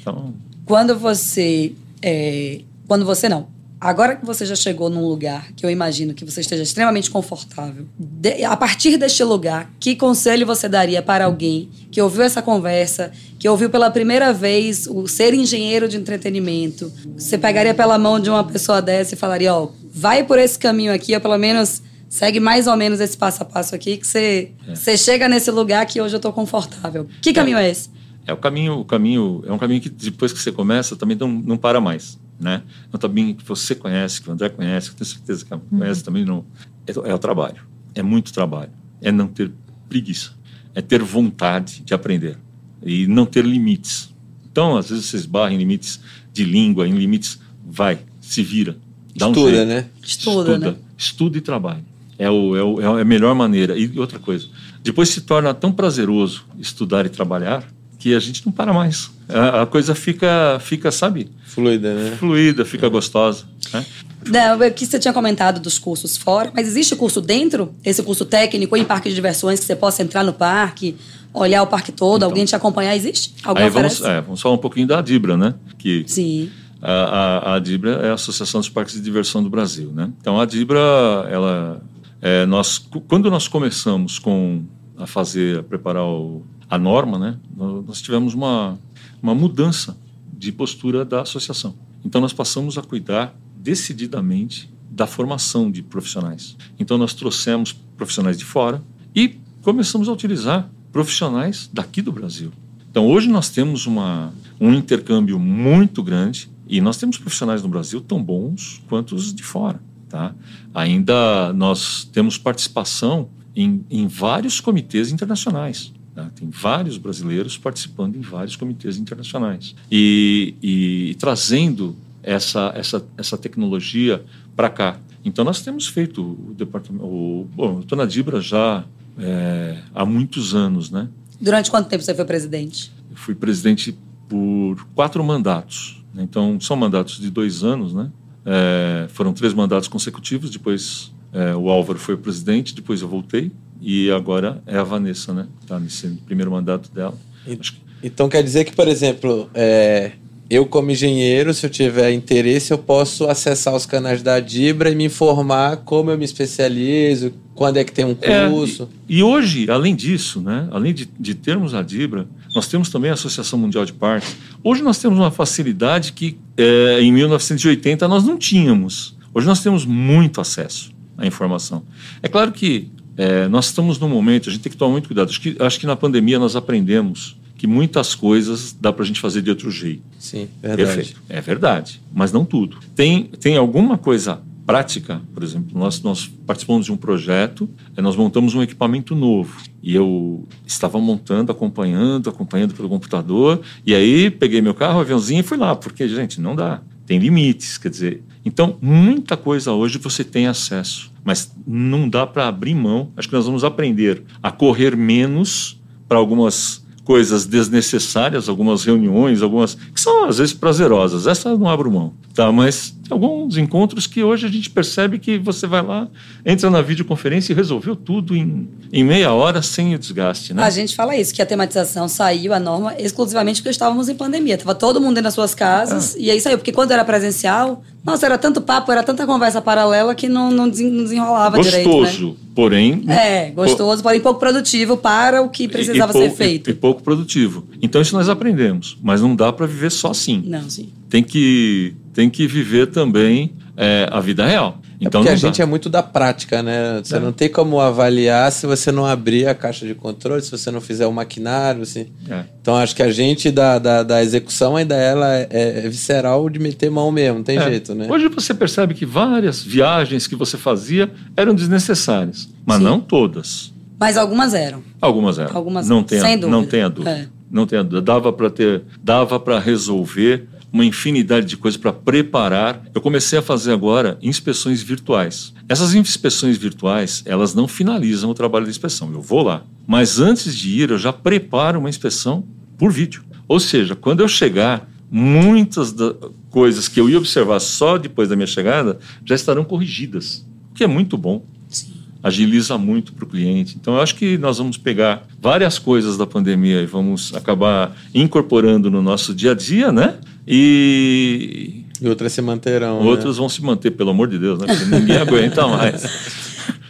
Então, Quando você. é, quando você não. Agora que você já chegou num lugar que eu imagino que você esteja extremamente confortável, de- a partir deste lugar, que conselho você daria para alguém que ouviu essa conversa, que ouviu pela primeira vez o ser engenheiro de entretenimento? Você pegaria pela mão de uma pessoa dessa e falaria: Ó, vai por esse caminho aqui, ou pelo menos segue mais ou menos esse passo a passo aqui, que você, você chega nesse lugar que hoje eu estou confortável. Que caminho é esse? É o caminho, o caminho é um caminho que depois que você começa também não, não para mais, né? Um caminho que você conhece, que o André conhece, que eu tenho certeza que conhece também. Não, é, é o trabalho, é muito trabalho, é não ter preguiça, é ter vontade de aprender e não ter limites. Então, às vezes você esbarra em limites de língua, em limites, vai, se vira, dá um Estuda, jeito. né? Estuda, né? Estuda e trabalha. É, o, é, o, é a melhor maneira. E outra coisa, depois se torna tão prazeroso estudar e trabalhar que a gente não para mais. A, a coisa fica, fica, sabe, Fluida, né? fluida, fica gostosa. Né? Não, é que você tinha comentado dos cursos fora, mas existe curso dentro? Esse curso técnico em parque de diversões que você possa entrar no parque, olhar o parque todo, alguém te acompanhar? Existe? Alguém Aí vamos, é, vamos falar um pouquinho da Dibra, né? Que Sim. a, a, a Dibra é a Associação dos Parques de Diversão do Brasil, né? Então a Dibra, ela, é, nós, quando nós começamos com a fazer, a preparar o, a norma, né? Nós, tivemos uma, uma mudança de postura da associação. Então nós passamos a cuidar decididamente da formação de profissionais. Então nós trouxemos profissionais de fora e começamos a utilizar profissionais daqui do Brasil. Então hoje nós temos uma, um intercâmbio muito grande e nós temos profissionais no Brasil tão bons quanto os de fora. Tá? Ainda nós temos participação em, em vários comitês internacionais. Tá? Tem vários brasileiros participando em vários comitês internacionais e, e, e trazendo essa, essa, essa tecnologia para cá. Então nós temos feito o departamento. O, bom, eu estou na Dibra já é, há muitos anos, né? Durante quanto tempo você foi presidente? Eu fui presidente por quatro mandatos. Né? Então são mandatos de dois anos, né? É, foram três mandatos consecutivos. Depois é, o Álvaro foi presidente, depois eu voltei e agora é a Vanessa, né? Está nesse primeiro mandato dela. Então quer dizer que, por exemplo, é, eu como engenheiro, se eu tiver interesse, eu posso acessar os canais da Dibra e me informar como eu me especializo, quando é que tem um curso. É, e, e, hoje, além disso, né, além de, de, termos a Dibra, nós temos também a Associação Mundial de Parques. Hoje nós temos uma facilidade que é, em 1980 nós não tínhamos. Hoje nós temos muito acesso à informação. É claro que é, nós estamos num momento, a gente tem que tomar muito cuidado. Acho que, acho que na pandemia nós aprendemos que muitas coisas dá para a gente fazer de outro jeito. Sim, verdade. Perfeito. É verdade, mas não tudo. Tem, tem alguma coisa prática, por exemplo, nós, nós participamos de um projeto, eh, nós montamos um equipamento novo e eu estava montando, acompanhando, acompanhando pelo computador e aí peguei meu carro, aviãozinho e fui lá, porque, gente, não dá. Tem limites, quer dizer. Então, muita coisa hoje você tem acesso, mas não dá para abrir mão. Acho que nós vamos aprender a correr menos para algumas coisas desnecessárias, algumas reuniões, algumas que são às vezes prazerosas. Essa não abro mão, tá? Mas alguns encontros que hoje a gente percebe que você vai lá, entra na videoconferência e resolveu tudo em, em meia hora sem o desgaste, né? A gente fala isso, que a tematização saiu, a norma, exclusivamente porque estávamos em pandemia. Tava todo mundo dentro das suas casas é. e aí saiu. Porque quando era presencial, nossa, era tanto papo, era tanta conversa paralela que não, não desenrolava gostoso, direito, né? Gostoso, porém... É, gostoso, porém pouco produtivo para o que precisava ser feito. E, e pouco produtivo. Então isso nós aprendemos, mas não dá para viver só assim. Não, sim. Tem que tem que viver também é, a vida real. É então, é porque a gente é muito da prática, né? Você é. não tem como avaliar se você não abrir a caixa de controle, se você não fizer o maquinário. Assim. É. Então, acho que a gente da, da, da execução ainda ela é, é, visceral de meter mão mesmo, não tem é. jeito, né? Hoje você percebe que várias viagens que você fazia eram desnecessárias, mas Sim. não todas. Mas algumas eram. Algumas eram. Algumas não tenha, Sem dúvida. Não tenha dúvida. Não tenha dúvida. Dava para ter, dava para resolver uma infinidade de coisas para preparar. Eu comecei a fazer agora inspeções virtuais. Essas inspeções virtuais, elas não finalizam o trabalho da inspeção. Eu vou lá, mas antes de ir, eu já preparo uma inspeção por vídeo. Ou seja, quando eu chegar, muitas coisas que eu ia observar só depois da minha chegada já estarão corrigidas, o que é muito bom. Agiliza muito para o cliente. Então, eu acho que nós vamos pegar várias coisas da pandemia e vamos acabar incorporando no nosso dia a dia, né? E. E outras se manterão. Outras né? vão se manter, pelo amor de Deus, né? Porque ninguém aguenta mais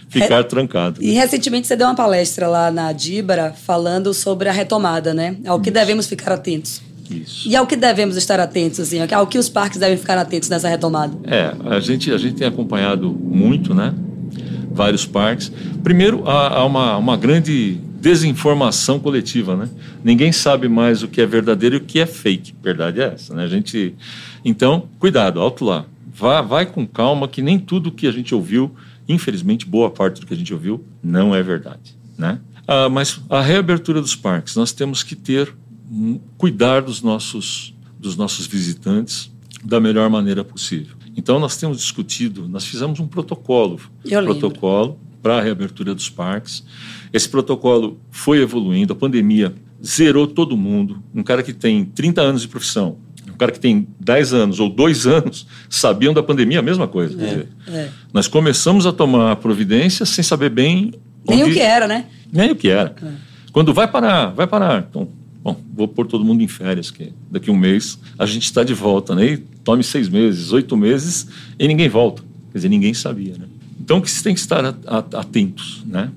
ficar trancado. E recentemente você deu uma palestra lá na Dibra falando sobre a retomada, né? Ao que Isso. devemos ficar atentos. Isso. E ao que devemos estar atentos, assim, ao que os parques devem ficar atentos nessa retomada? É, a gente, a gente tem acompanhado muito, né? Vários parques. Primeiro, há, há uma, uma grande desinformação coletiva, né? Ninguém sabe mais o que é verdadeiro e o que é fake. Verdade é essa, né? A gente, então, cuidado, alto lá. Vá, vai com calma, que nem tudo que a gente ouviu, infelizmente, boa parte do que a gente ouviu, não é verdade, né? Ah, mas a reabertura dos parques, nós temos que ter um, cuidar dos nossos dos nossos visitantes da melhor maneira possível. Então nós temos discutido, nós fizemos um protocolo, Eu protocolo para a reabertura dos parques. Esse protocolo foi evoluindo, a pandemia zerou todo mundo. Um cara que tem 30 anos de profissão, um cara que tem 10 anos ou 2 anos, sabiam da pandemia a mesma coisa. É, é. Nós começamos a tomar providência sem saber bem. Nem onde... o que era, né? Nem o que era. É. Quando vai parar, vai parar. Então, bom, vou pôr todo mundo em férias, que daqui a um mês a gente está de volta, né? E tome seis meses, oito meses e ninguém volta. Quer dizer, ninguém sabia, né? Então, que se tem que estar atentos, né?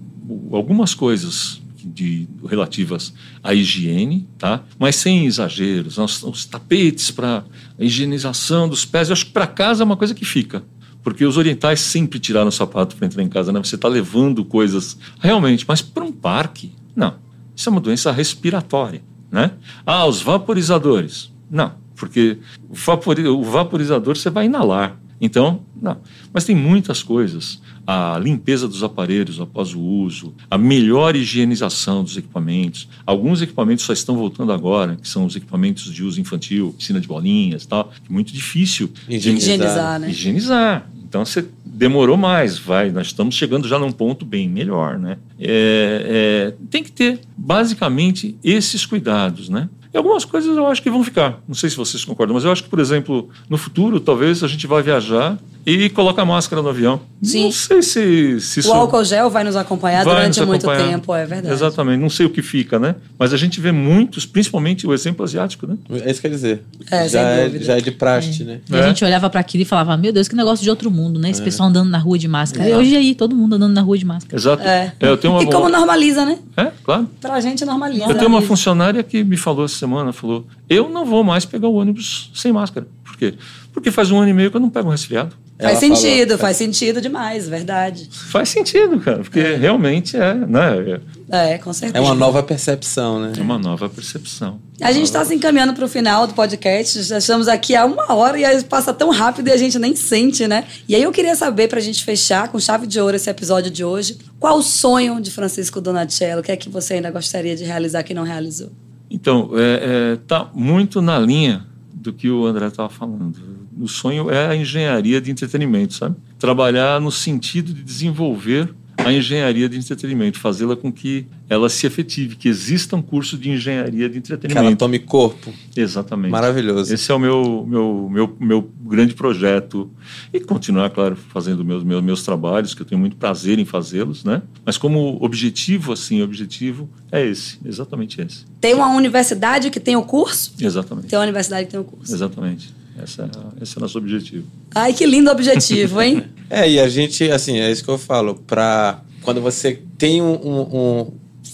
Algumas coisas de, relativas à higiene, tá? Mas sem exageros. Os, os tapetes para a higienização dos pés, eu acho que para casa é uma coisa que fica. Porque os orientais sempre tiraram o sapato para entrar em casa, né? Você está levando coisas realmente, mas para um parque, não. Isso é uma doença respiratória, né? Ah, os vaporizadores. Não, porque o, o vaporizador você vai inalar Então, não. Mas tem muitas coisas. A limpeza dos aparelhos após o uso, a melhor higienização dos equipamentos. Alguns equipamentos só estão voltando agora, que são os equipamentos de uso infantil, piscina de bolinhas e tal. É muito difícil de Higienizar, né? higienizar. Então você demorou mais, vai. Nós estamos chegando já num ponto bem melhor, né? É, é, tem que ter basicamente esses cuidados, né? E algumas coisas eu acho que vão ficar. Não sei se vocês concordam, mas eu acho que, por exemplo, no futuro, talvez a gente vai viajar e coloca a máscara no avião. Sim. Não sei se, se isso O álcool gel vai nos acompanhar vai durante nos muito acompanhar. tempo, é verdade. Exatamente. Não sei o que fica, né? Mas a gente vê muitos, principalmente o exemplo asiático, né? É isso que quer dizer. É, já, sem é, já é de praxe, né? E a É. gente olhava para aquilo e falava, meu Deus, que negócio de outro mundo, né? Esse É. pessoal andando na rua de máscara. É. Hoje aí, todo mundo andando na rua de máscara. Exato. É. eu tenho uma E como normaliza, né? É, claro. Pra gente normaliza. Eu tenho uma funcionária que me falou essa semana, falou, eu não vou mais pegar o ônibus sem máscara. Por quê? Porque faz um ano e meio que eu não pego um resfriado. Faz Ela sentido, falou- faz sentido demais, verdade. Faz sentido, cara, porque realmente é, né, É, com certeza. É uma nova percepção, né? é uma nova percepção. A gente está se encaminhando para o final do podcast. Já estamos aqui há uma hora e aí passa tão rápido e a gente nem sente, né? E aí eu queria saber, para a gente fechar com chave de ouro esse episódio de hoje, qual o sonho de Francisco Donatello? O que é que você ainda gostaria de realizar que não realizou? Então, é, é, tá muito na linha do que o André estava falando. O sonho é a engenharia de entretenimento, sabe? Trabalhar no sentido de desenvolver a engenharia de entretenimento, fazê-la com que ela se efetive, que exista um curso de engenharia de Que ela entretenimento. tome corpo. Exatamente. Maravilhoso. Esse é o meu, meu, meu, meu grande projeto. E continuar, claro, fazendo meus, meus, meus trabalhos, que eu tenho muito prazer em fazê-los, né? Mas como objetivo, assim, objetivo é esse, exatamente esse. Tem uma universidade que tem o curso? Exatamente. Tem uma universidade que tem o curso. Exatamente. Essa é, esse é o nosso objetivo. Ai, que lindo objetivo, hein? É, e a gente, assim, é isso que eu falo. Pra, quando você tem um, um- um-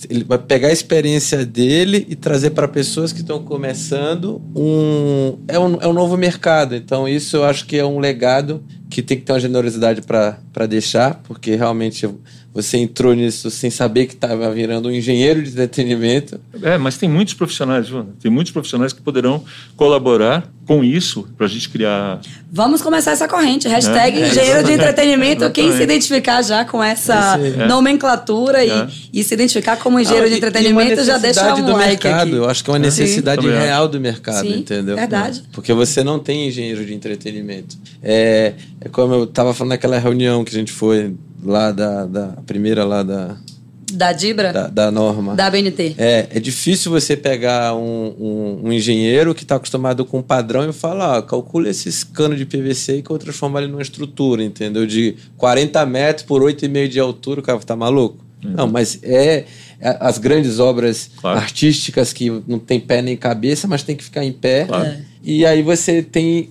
Ele vai pegar a experiência dele e trazer para pessoas que estão começando um é, um. é um novo mercado. Então, isso eu acho que é um legado que tem que ter uma generosidade para deixar, porque realmente você entrou nisso sem saber que estava virando um engenheiro de entretenimento. É, mas tem muitos profissionais, viu? Tem muitos profissionais que poderão colaborar com isso para a gente criar. Vamos começar essa corrente. Hashtag É, engenheiro de entretenimento. Quem se identificar já com essa é. nomenclatura É. e, e se identificar como engenheiro Ah, de e- entretenimento, e já deixa um do like mercado. aqui. Eu acho que é uma Sim. necessidade Também real do mercado, Sim, entendeu? verdade. Porque você não tem engenheiro de entretenimento. É, é como eu estava falando naquela reunião que a gente foi lá da, da a primeira lá da, Da Dibra? da, da norma. Da BNT. É, é difícil você pegar um, um, um engenheiro que está acostumado com um padrão e falar, ah, calcula esses canos de PVC que eu vou transformar ele numa estrutura, entendeu? De 40 metros por 8,5 de altura, o cara tá maluco? Não, mas é, é as grandes obras Claro. artísticas que não tem pé nem cabeça, mas tem que ficar em pé. Claro. É. E aí você tem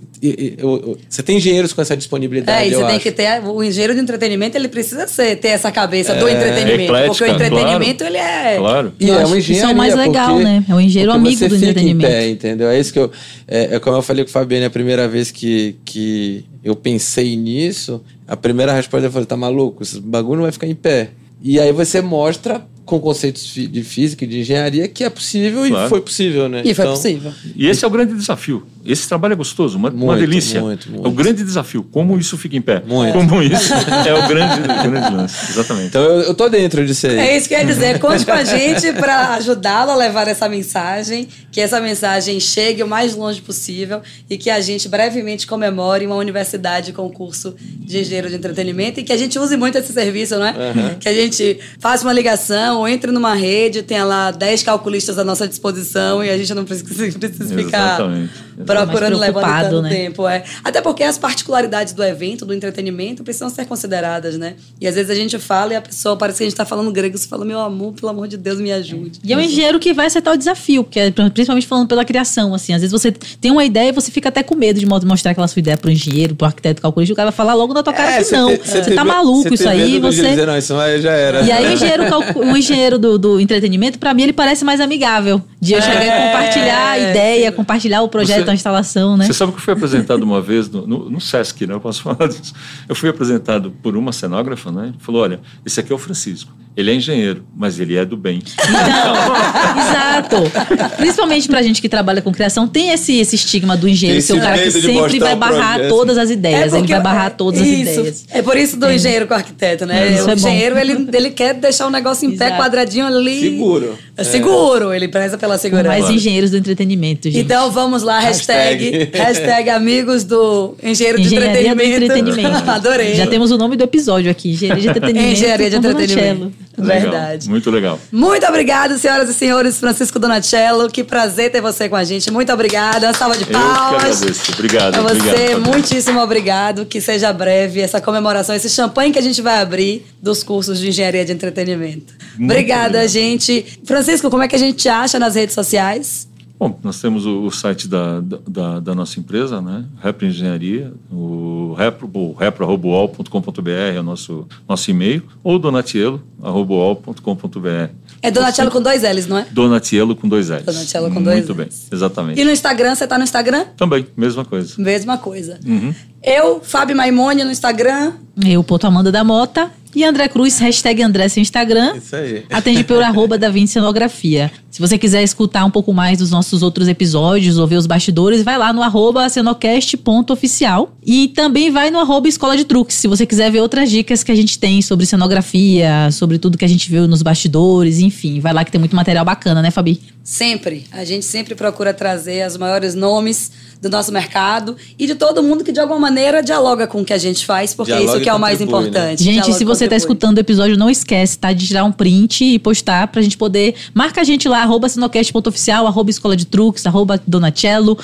você tem engenheiros com essa disponibilidade, É, e eu você tem acho. que ter. O engenheiro de entretenimento, ele precisa ser, ter essa cabeça do É, entretenimento. porque o eclética, entretenimento, ele é. Claro. E Eu é uma que isso é o mais legal, porque- né? É o engenheiro porque amigo você do fica entretenimento. Em pé, entendeu? É isso que eu. É, é como eu falei com o Fabiano, a primeira vez que, que eu pensei nisso, a primeira resposta eu falei: tá maluco? Esse bagulho não vai ficar em pé. E aí você mostra com conceitos de física e de engenharia que é possível Claro. e foi possível, né? E foi Então, possível. E esse é o grande desafio. Esse trabalho é gostoso, uma, uma Muito, delícia. muito, É o muito. grande desafio. Como isso fica em pé. Muito. Como isso é o grande, o grande lance. Exatamente. Então eu, eu tô dentro disso aí. É isso que eu ia dizer. Conte com a gente para ajudá-lo a levar essa mensagem, que essa mensagem chegue o mais longe possível e que a gente brevemente comemore uma universidade com curso de engenheiro de entretenimento e que a gente use muito esse serviço, não é? Que a gente faça uma ligação ou entre numa rede, tenha lá 10 calculistas à nossa disposição e a gente não precisa, precisa ficar Exatamente. procurando levando preocupado, tanto né? tempo. É. Até porque as particularidades do evento, do entretenimento, precisam ser consideradas, né? E às vezes a gente fala e a pessoa parece que a gente tá falando grego. Você fala, meu amor, pelo amor de Deus, me ajude. E é um engenheiro que vai acertar o desafio, porque é, principalmente falando pela criação, assim, às vezes você tem uma ideia e você fica até com medo de mo- mostrar aquela sua ideia pro engenheiro, pro arquiteto calculista, o cara vai falar logo na tua cara É, que não, tem- você, tem tá maluco isso tem aí, você... Dizer, não, isso aí já era. E aí o engenheiro, calcu- o engenheiro do, do entretenimento, pra mim, ele parece mais amigável. De eu chegar e É, compartilhar a ideia, compartilhar o projeto, Você- a instalação, né? Você sabe que eu fui apresentado uma vez no, no, no Sesc, né? Eu posso falar disso. Eu fui apresentado por uma cenógrafa, né? Falou: olha, esse aqui é o Francisco. Ele é engenheiro, mas ele é do bem. Então, exato. Principalmente pra gente que trabalha com criação, tem esse, esse estigma do engenheiro Esse ser o cara que sempre vai barrar projeto. todas as ideias. ele porque- vai barrar todas as isso. ideias. É por isso do engenheiro com o arquiteto, né? Isso o é engenheiro, ele, ele quer deixar o negócio em pé, Exato. quadradinho ali. Seguro. É seguro, ele preza pela segurança. Mais engenheiros do entretenimento, gente. Então vamos lá, hashtag, Hashtag. amigos do engenheiro de Engenharia do entretenimento. entretenimento. Adorei. Já temos o nome do episódio aqui. Engenharia de entretenimento. Engenharia de entretenimento. Verdade. Legal, muito legal. Muito obrigada, senhoras e senhores. Francisco Donatello, que prazer ter você com a gente. Muito obrigada. Uma salva de Eu que palmas. agradeço. Obrigado. Obrigado, você, Fabiano. muitíssimo obrigado. Que seja breve essa comemoração, esse champanhe que a gente vai abrir dos cursos de engenharia de entretenimento. Muito Obrigada, obrigado. gente. Francisco, como é que a gente te acha nas redes sociais? Bom, nós temos o, o site da, da, da nossa empresa, né? Repro Engenharia, o repro, o repro.uol.com.br é o nosso, nosso e-mail, ou donatielo.uol.com.br. É Donatello com dois L's, não é? Donatielo com dois L's. Donatello com dois Muito bem, Ls. exatamente. E no Instagram, você tá no Instagram? Também, mesma coisa. Mesma coisa. Uhum. Eu, Fábio Maimone, no Instagram. Eu, Poto Amanda da Mota. E André Cruz, hashtag André sem Instagram. Isso aí. Atende pelo arroba da Vinci Cenografia. Se você quiser escutar um pouco mais dos nossos outros episódios ou ver os bastidores, vai lá no arroba cenocast.oficial. E também vai no arroba Escola de Truques, se você quiser ver outras dicas que a gente tem sobre cenografia, sobre tudo que a gente viu nos bastidores, enfim. Vai lá que tem muito material bacana, né, Fabi? Sempre. A gente sempre procura trazer os maiores nomes do nosso mercado e de todo mundo que de alguma maneira dialoga com o que a gente faz, porque Dialoga isso que é o mais né? importante. Gente, Dialoga se você tá contribui. escutando o episódio, não esquece, tá? De tirar um print e postar pra gente poder. Marca a gente lá, arroba sinocast.oficial, arroba escola de truques, arroba Donatello.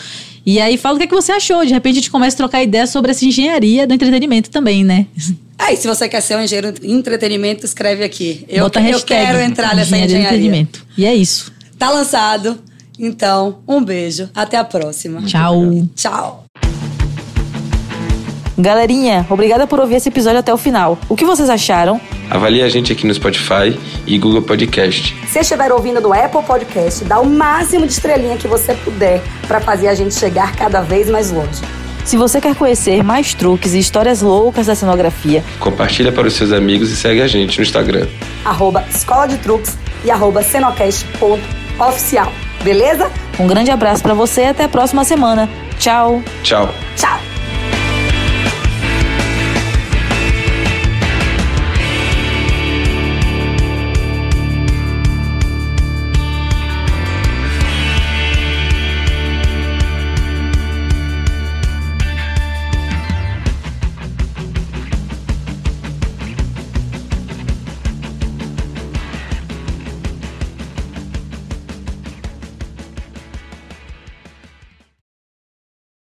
E aí fala o que, é que você achou. De repente a gente começa a trocar ideia sobre essa engenharia do entretenimento também, né? É, e se você quer ser um engenheiro de entretenimento, escreve aqui. Eu, Bota eu hashtag quero entrar nessa engenharia engenharia. entretenimento. E é isso. Tá lançado. Então, um beijo. Até a próxima. Tchau. Tchau. Galerinha, obrigada por ouvir esse episódio até o final. O que vocês acharam? Avalie a gente aqui no Spotify e Google Podcast. Se estiver ouvindo no Apple Podcast, dá o máximo de estrelinha que você puder para fazer a gente chegar cada vez mais longe. Se você quer conhecer mais truques e histórias loucas da cenografia, Compartilha para os seus amigos e segue a gente no Instagram. Arroba Escola de Truques e arroba cenocast.oficial. Beleza? um grande abraço pra você e até a próxima semana. Tchau! Tchau. Tchau!